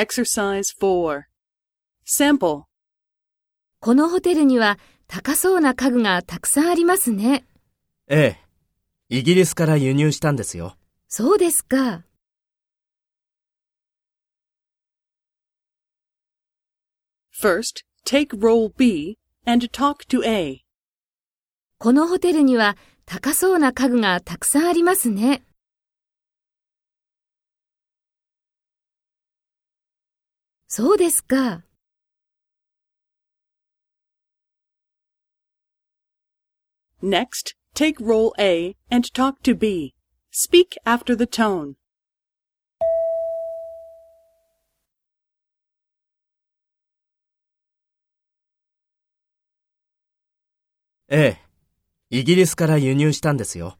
Exercise 4. Sample. このホテルには高そうな家具がたくさんありますね。ええ。イギリスから輸入したんですよ。そうですか。First, take role B and talk to A. このホテルには高そうな家具がたくさんありますね。そうですか。Next, take role A and talk to B. Speak after the tone. ええ。イギリスから輸入したんですよ。